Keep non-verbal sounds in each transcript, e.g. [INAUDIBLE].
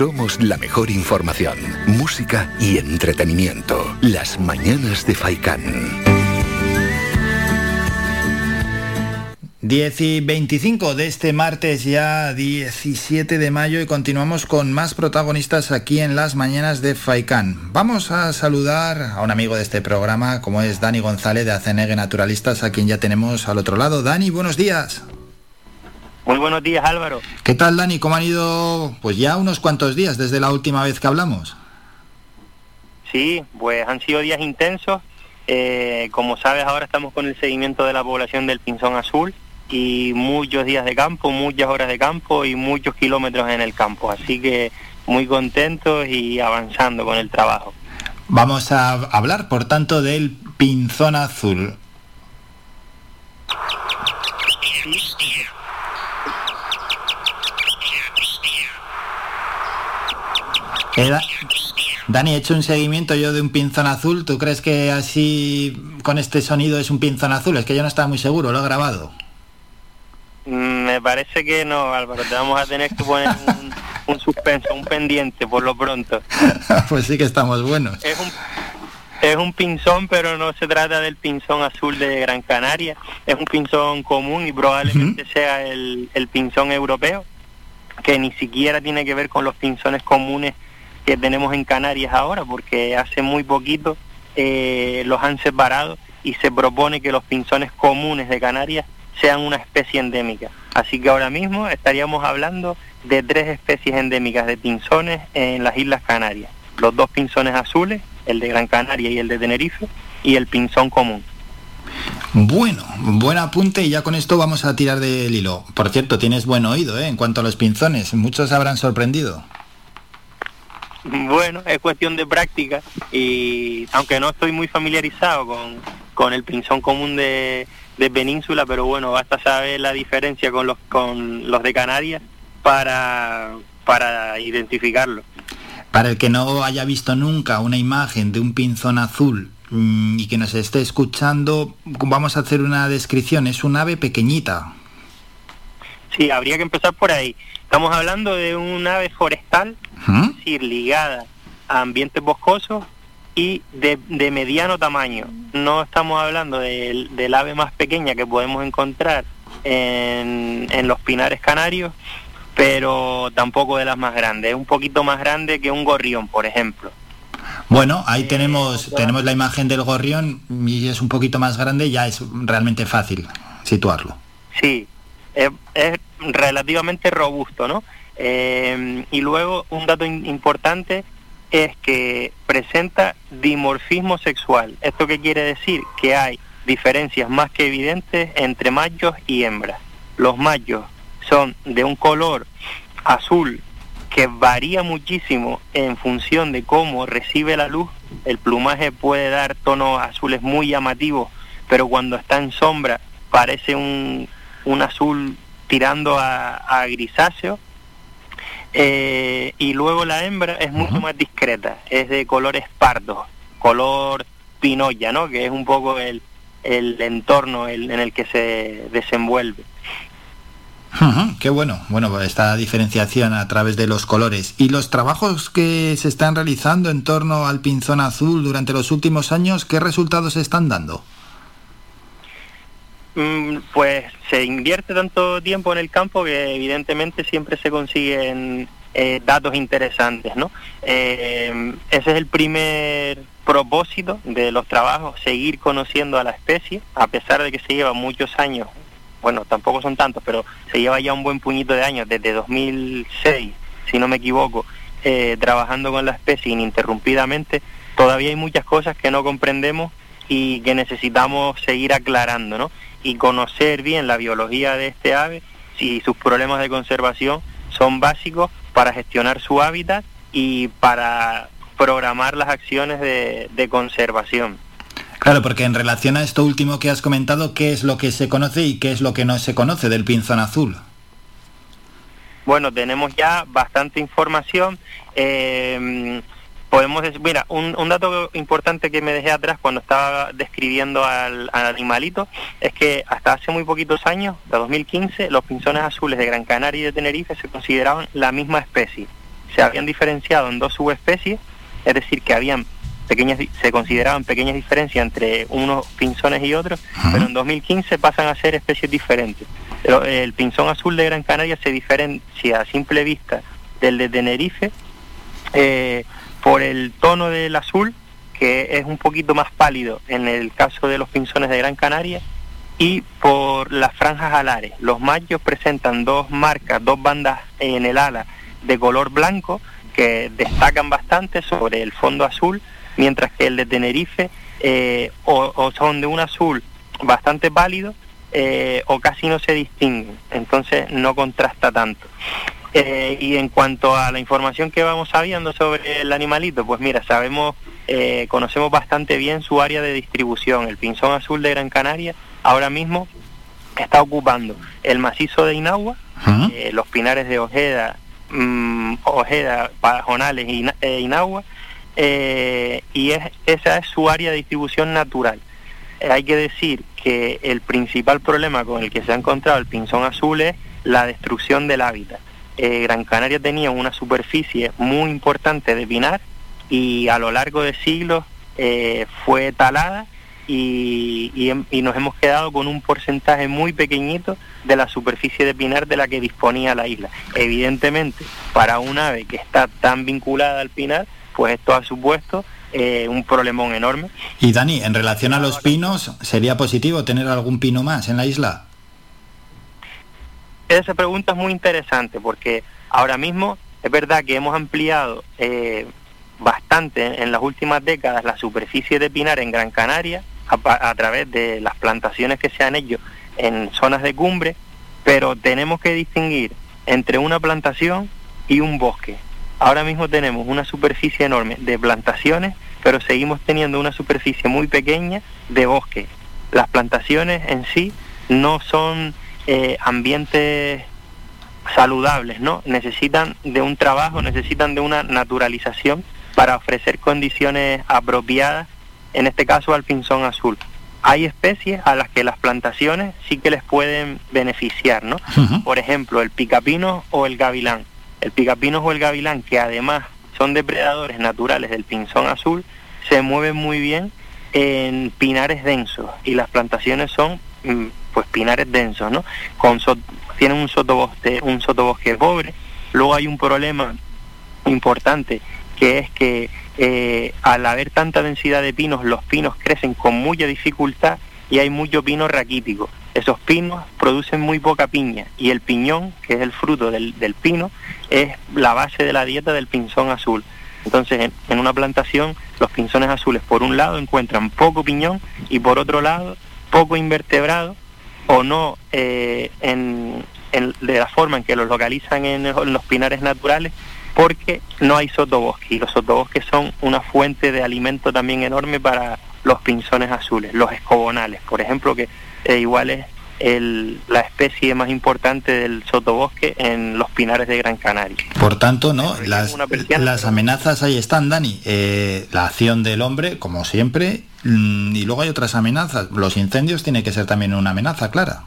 somos la mejor información, música y entretenimiento. Las mañanas de Faikán. 10 y 25 de este martes ya 17 de mayo y continuamos con más protagonistas aquí en las mañanas de Faikán. Vamos a saludar a un amigo de este programa como es Dani González de Acenegue Naturalistas a quien ya tenemos al otro lado. Dani, buenos días. Muy buenos días Álvaro. ¿Qué tal Dani? ¿Cómo han ido pues ya unos cuantos días desde la última vez que hablamos? Sí, pues han sido días intensos. Eh, como sabes ahora estamos con el seguimiento de la población del pinzón azul y muchos días de campo, muchas horas de campo y muchos kilómetros en el campo. Así que muy contentos y avanzando con el trabajo. Vamos a hablar, por tanto, del pinzón azul. Dani, he hecho un seguimiento yo de un pinzón azul. ¿Tú crees que así, con este sonido, es un pinzón azul? Es que yo no estaba muy seguro, lo he grabado. Mm, me parece que no, Álvaro. Te vamos a tener que poner un, suspenso, un pendiente por lo pronto. [LAUGHS] pues sí que estamos buenos. Es un, es un pinzón, pero no se trata del pinzón azul de Gran Canaria. Es un pinzón común y probablemente sea el, el pinzón europeo, que ni siquiera tiene que ver con los pinzones comunes que tenemos en Canarias ahora, porque hace muy poquito eh, los han separado y se propone que los pinzones comunes de Canarias sean una especie endémica. Así que ahora mismo estaríamos hablando de tres especies endémicas de pinzones en las Islas Canarias. Los dos pinzones azules, el de Gran Canaria y el de Tenerife, y el pinzón común. Bueno, buen apunte y ya con esto vamos a tirar del hilo. Por cierto, tienes buen oído ¿eh? en cuanto a los pinzones, muchos habrán sorprendido. Bueno, es cuestión de práctica y aunque no estoy muy familiarizado con, con el pinzón común de, de península, pero bueno, basta saber la diferencia con los, con los de Canarias para, para identificarlo. Para el que no haya visto nunca una imagen de un pinzón azul mm, y que nos esté escuchando, vamos a hacer una descripción. Es un ave pequeñita. Sí, habría que empezar por ahí. Estamos hablando de un ave forestal, es decir, ligada a ambientes boscosos y de, de mediano tamaño. No estamos hablando del, del ave más pequeña que podemos encontrar en, en los pinares canarios, pero tampoco de las más grandes. Es un poquito más grande que un gorrión, por ejemplo. Bueno, ahí tenemos, tenemos la imagen del gorrión y es un poquito más grande, ya es realmente fácil situarlo. Sí, es, es relativamente robusto, ¿no? Eh, y luego un dato importante es que presenta dimorfismo sexual. ¿Esto qué quiere decir? Que hay diferencias más que evidentes entre machos y hembras. Los machos son de un color azul que varía muchísimo en función de cómo recibe la luz. El plumaje puede dar tonos azules muy llamativos, pero cuando está en sombra parece un, un azul tirando a grisáceo. Eh, y luego la hembra es mucho más discreta, es de colores pardos, color pinoya, ¿no? Que es un poco el, el entorno el- en el que se desenvuelve. Ujú, Qué bueno, bueno, esta diferenciación a través de los colores. ¿Y los trabajos que se están realizando en torno al pinzón azul durante los últimos años, qué resultados están dando? Mm, Pues se invierte tanto tiempo en el campo que evidentemente siempre se consiguen eh, datos interesantes, ¿no? Eh, ese es el primer propósito de los trabajos, seguir conociendo a la especie, a pesar de que se lleva muchos años, bueno, tampoco son tantos, pero se lleva ya un buen puñito de años, desde 2006, si no me equivoco, eh, trabajando con la especie ininterrumpidamente, todavía hay muchas cosas que no comprendemos y que necesitamos seguir aclarando, ¿no? Y conocer bien la biología de este ave, si sus problemas de conservación son básicos para gestionar su hábitat y para programar las acciones de, de conservación. Claro, porque en relación a esto último que has comentado, ¿qué es lo que se conoce y qué es lo que no se conoce del pinzón azul? Bueno, tenemos ya bastante información. eh, podemos decir, mira, un, un dato importante que me dejé atrás cuando estaba describiendo al, al animalito es que hasta hace muy poquitos años, de 2015, los pinzones azules de Gran Canaria y de Tenerife se consideraban la misma especie. se habían diferenciado en dos subespecies, es decir, que habían pequeñas, se consideraban pequeñas diferencias entre unos pinzones y otros, pero en 2015 pasan a ser especies diferentes. el pinzón azul de Gran Canaria se diferencia a simple vista del de Tenerife eh, por el tono del azul, que es un poquito más pálido en el caso de los pinzones de Gran Canaria, y por las franjas alares. Los machos presentan dos marcas, dos bandas en el ala de color blanco que destacan bastante sobre el fondo azul, mientras que el de Tenerife eh, o, son de un azul bastante pálido eh, o casi no se distinguen, entonces no contrasta tanto. Eh, y en cuanto a la información que vamos sabiendo sobre el animalito, pues mira, sabemos, conocemos bastante bien su área de distribución. El pinzón azul de Gran Canaria ahora mismo está ocupando el macizo de Inagua, eh, los pinares de Ojeda, mm, Ojeda, Pajonales e Inagua, eh, y es, esa es su área de distribución natural. Eh, hay que decir que el principal problema con el que se ha encontrado el pinzón azul es la destrucción del hábitat. Gran Canaria tenía una superficie muy importante de pinar y a lo largo de siglos fue talada y, nos hemos quedado con un porcentaje muy pequeñito de la superficie de pinar de la que disponía la isla. Evidentemente, para un ave que está tan vinculada al pinar, pues esto ha supuesto eh, un problemón enorme. Y Dani, en relación a los pinos, ¿sería positivo tener algún pino más en la isla? Esa pregunta es muy interesante porque ahora mismo es verdad que hemos ampliado eh, bastante en las últimas décadas la superficie de pinar en Gran Canaria a, través de las plantaciones que se han hecho en zonas de cumbre, pero tenemos que distinguir entre una plantación y un bosque. Ahora mismo tenemos una superficie enorme de plantaciones, pero seguimos teniendo una superficie muy pequeña de bosque. Las plantaciones en sí no son eh, ambientes saludables, ¿no? Necesitan de un trabajo, necesitan de una naturalización para ofrecer condiciones apropiadas en este caso al pinzón azul. Hay especies a las que las plantaciones sí que les pueden beneficiar, ¿no? Por ejemplo, el picapino o el gavilán. El picapino o el gavilán, que además son depredadores naturales del pinzón azul, se mueven muy bien en pinares densos y las plantaciones son pues pinares densos, ¿no? Con tienen un sotobosque, un pobre. Luego hay un problema importante que es que eh, al haber tanta densidad de pinos, los pinos crecen con mucha dificultad y hay mucho pino raquítico. Esos pinos producen muy poca piña y el piñón, que es el fruto del, pino, es la base de la dieta del pinzón azul. Entonces, en, una plantación, los pinzones azules, por un lado, encuentran poco piñón y por otro lado, poco invertebrado o no eh, de la forma en que los localizan en los pinares naturales, porque no hay sotobosque y los sotobosques son una fuente de alimento también enorme para los pinzones azules, los escobonales, por ejemplo, que eh, igual es la especie más importante del sotobosque en los pinares de Gran Canaria. Por tanto, no, las, las amenazas ahí están, Dani. Eh, la acción del hombre, como siempre, mm, y luego hay otras amenazas. Los incendios tiene que ser también una amenaza, clara.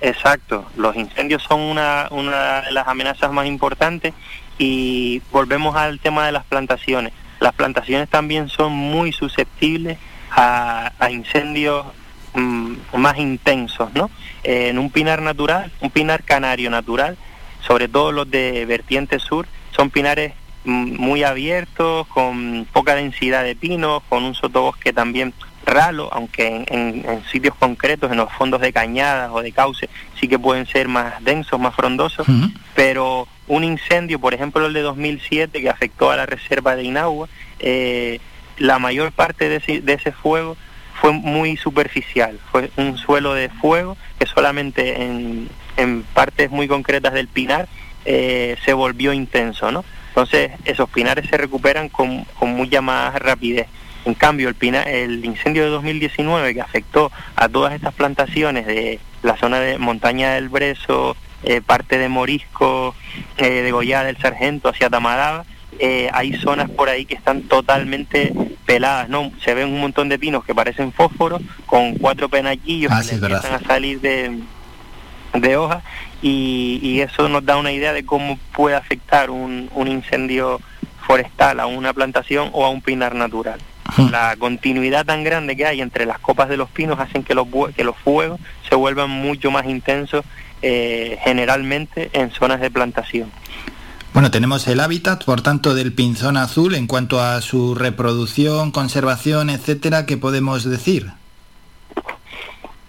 Exacto, los incendios son una, una de las amenazas más importantes y volvemos al tema de las plantaciones. Las plantaciones también son muy susceptibles a, incendios más intensos, ¿no? en un pinar natural, un pinar canario natural, sobre todo los de vertiente sur, son pinares mm, muy abiertos, con poca densidad de pinos, con un sotobosque también ralo, aunque en, sitios concretos, en los fondos de cañadas o de cauce, sí que pueden ser más densos, más frondosos, pero un incendio, por ejemplo el de 2007 que afectó a la reserva de Inagua, eh, la mayor parte de ese, de ese fuego fue muy superficial, fue un suelo de fuego que solamente en, en partes muy concretas del pinar eh, se volvió intenso, ¿no? Entonces esos pinares se recuperan con, con mucha más rapidez. En cambio, el, el incendio de 2019 que afectó a todas estas plantaciones de la zona de Montaña del Brezo, eh, parte de Morisco, eh, de Goya del Sargento hacia Tamadaba, eh, hay zonas por ahí que están totalmente peladas, ¿no? Se ven un montón de pinos que parecen fósforos con cuatro penaquillos ah, que empiezan a salir de, de hoja y, eso nos da una idea de cómo puede afectar un, un incendio forestal a una plantación o a un pinar natural. La continuidad tan grande que hay entre las copas de los pinos hacen que los, que los fuegos se vuelvan mucho más intensos eh, generalmente en zonas de plantación. Bueno, tenemos el hábitat, por tanto, del pinzón azul en cuanto a su reproducción, conservación, etcétera, ¿qué podemos decir?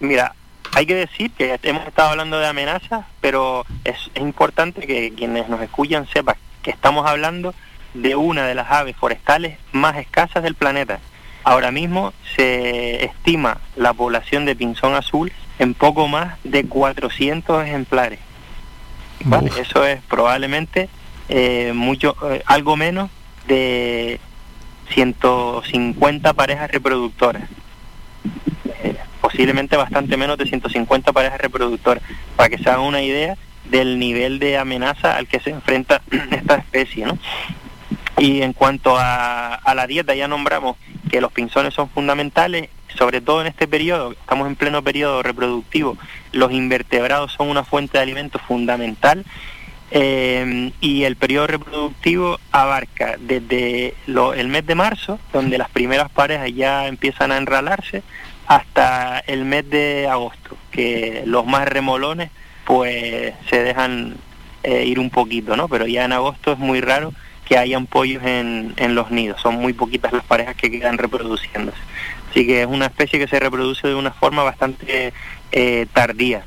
Mira, hay que decir que hemos estado hablando de amenazas, pero es, es importante que quienes nos escuchan sepan que estamos hablando de una de las aves forestales más escasas del planeta. Ahora mismo se estima la población de pinzón azul en poco más de 400 ejemplares. Eso es probablemente eh, mucho, eh, algo menos de 150 parejas reproductoras. Eh, posiblemente bastante menos de 150 parejas reproductoras, para que se hagan una idea del nivel de amenaza al que se enfrenta [CLEARS THROAT] esta especie. ¿no? Y en cuanto a, la dieta, ya nombramos que los pinzones son fundamentales, sobre todo en este periodo, estamos en pleno periodo reproductivo, los invertebrados son una fuente de alimento fundamental eh, y el periodo reproductivo abarca desde el mes de marzo, donde las primeras parejas ya empiezan a enralarse, hasta el mes de agosto, que los más remolones pues se dejan eh, ir un poquito, ¿no? Pero ya en agosto es muy raro que hayan pollos en, en los nidos. Son muy poquitas las parejas que quedan reproduciéndose. Así que es una especie que se reproduce de una forma bastante eh, tardía.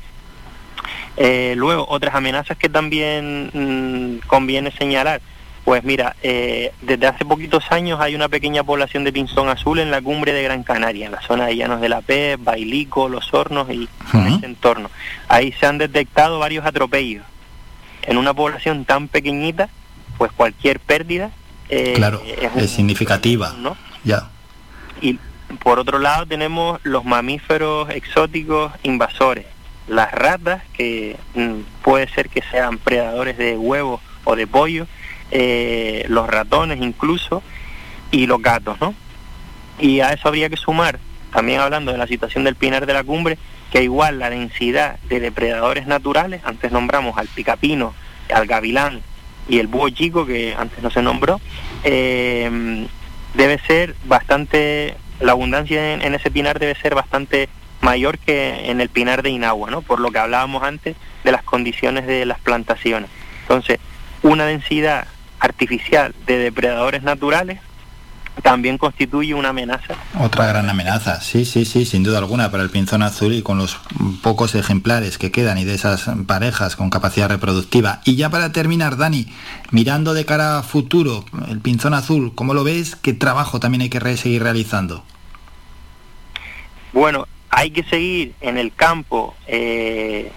Eh, luego, otras amenazas que también mm, conviene señalar. Pues mira, eh, desde hace poquitos años hay una pequeña población de pinzón azul en la cumbre de Gran Canaria, en la zona de Llanos de la Pez, Bailico, Los Hornos y en ese entorno. Ahí se han detectado varios atropellos. En una población tan pequeñita, pues cualquier pérdida eh, claro, es, significativa. ¿no? Ya. Y por otro lado tenemos los mamíferos exóticos invasores, las ratas, que mm, puede ser que sean predadores de huevos o de pollo, eh, los ratones incluso, y los gatos, ¿no? Y a eso habría que sumar, también hablando de la situación del pinar de la cumbre, que igual la densidad de depredadores naturales, antes nombramos al picapino, al gavilán y el búho chico, que antes no se nombró, eh, debe ser bastante, la abundancia en, ese pinar debe ser bastante mayor que en el pinar de Inagua, ¿no? Por lo que hablábamos antes de las condiciones de las plantaciones. Entonces, una densidad artificial de depredadores naturales también constituye una amenaza. Otra gran amenaza, sí, sí, sí, sin duda alguna para el pinzón azul y con los pocos ejemplares que quedan y de esas parejas con capacidad reproductiva. Y ya para terminar, Dani, mirando de cara a futuro, el pinzón azul, ¿cómo lo ves? ¿Qué trabajo también hay que seguir realizando? Bueno, hay que seguir en el campo eh,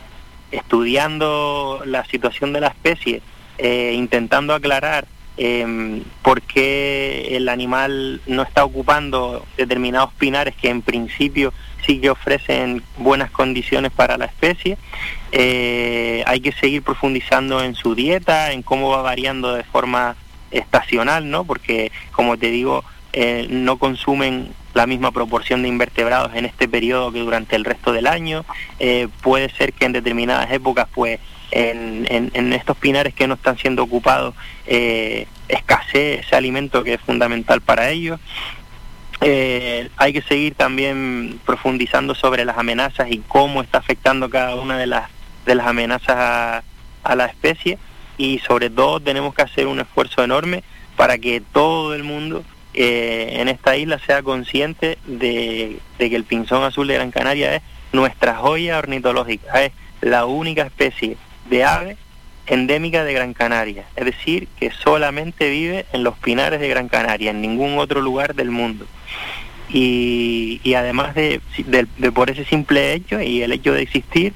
estudiando la situación de la especie, eh, intentando aclarar eh, por qué el animal no está ocupando determinados pinares que en principio sí que ofrecen buenas condiciones para la especie. Eh, hay que seguir profundizando en su dieta, en cómo va variando de forma estacional, ¿no? Porque, como te digo, eh, no consumen la misma proporción de invertebrados en este periodo que durante el resto del año. Eh, puede ser que en determinadas épocas, pues, en, estos pinares que no están siendo ocupados eh, escasee ese alimento que es fundamental para ellos. Eh, hay que seguir también profundizando sobre las amenazas y cómo está afectando cada una de las, de las amenazas a, la especie y sobre todo tenemos que hacer un esfuerzo enorme para que todo el mundo eh, en esta isla sea consciente de, de, que el pinzón azul de Gran Canaria es nuestra joya ornitológica, es la única especie de ave endémica de Gran Canaria, es decir, que solamente vive en los pinares de Gran Canaria, en ningún otro lugar del mundo. Y, además de, por ese simple hecho y el hecho de existir,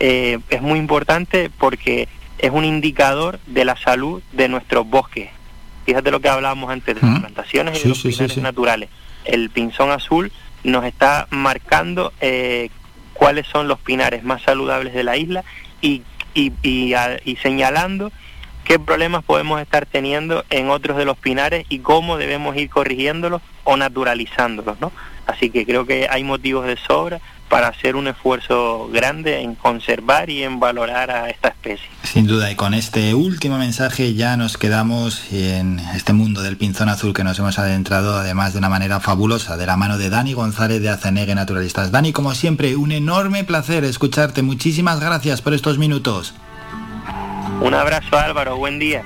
eh, es muy importante porque es un indicador de la salud de nuestros bosques. Fíjate lo que hablábamos antes de las plantaciones y de los pinares naturales. El pinzón azul nos está marcando eh, cuáles son los pinares más saludables de la isla y y, y, señalando qué problemas podemos estar teniendo en otros de los pinares y cómo debemos ir corrigiéndolos o naturalizándolos, ¿no? Así que creo que hay motivos de sobra para hacer un esfuerzo grande en conservar y en valorar a esta especie. Sin duda, y con este último mensaje ya nos quedamos en este mundo del pinzón azul que nos hemos adentrado, además de una manera fabulosa, de la mano de Dani González de Azanegue Naturalistas. Dani, como siempre, un enorme placer escucharte. Muchísimas gracias por estos minutos. Un abrazo Álvaro, buen día.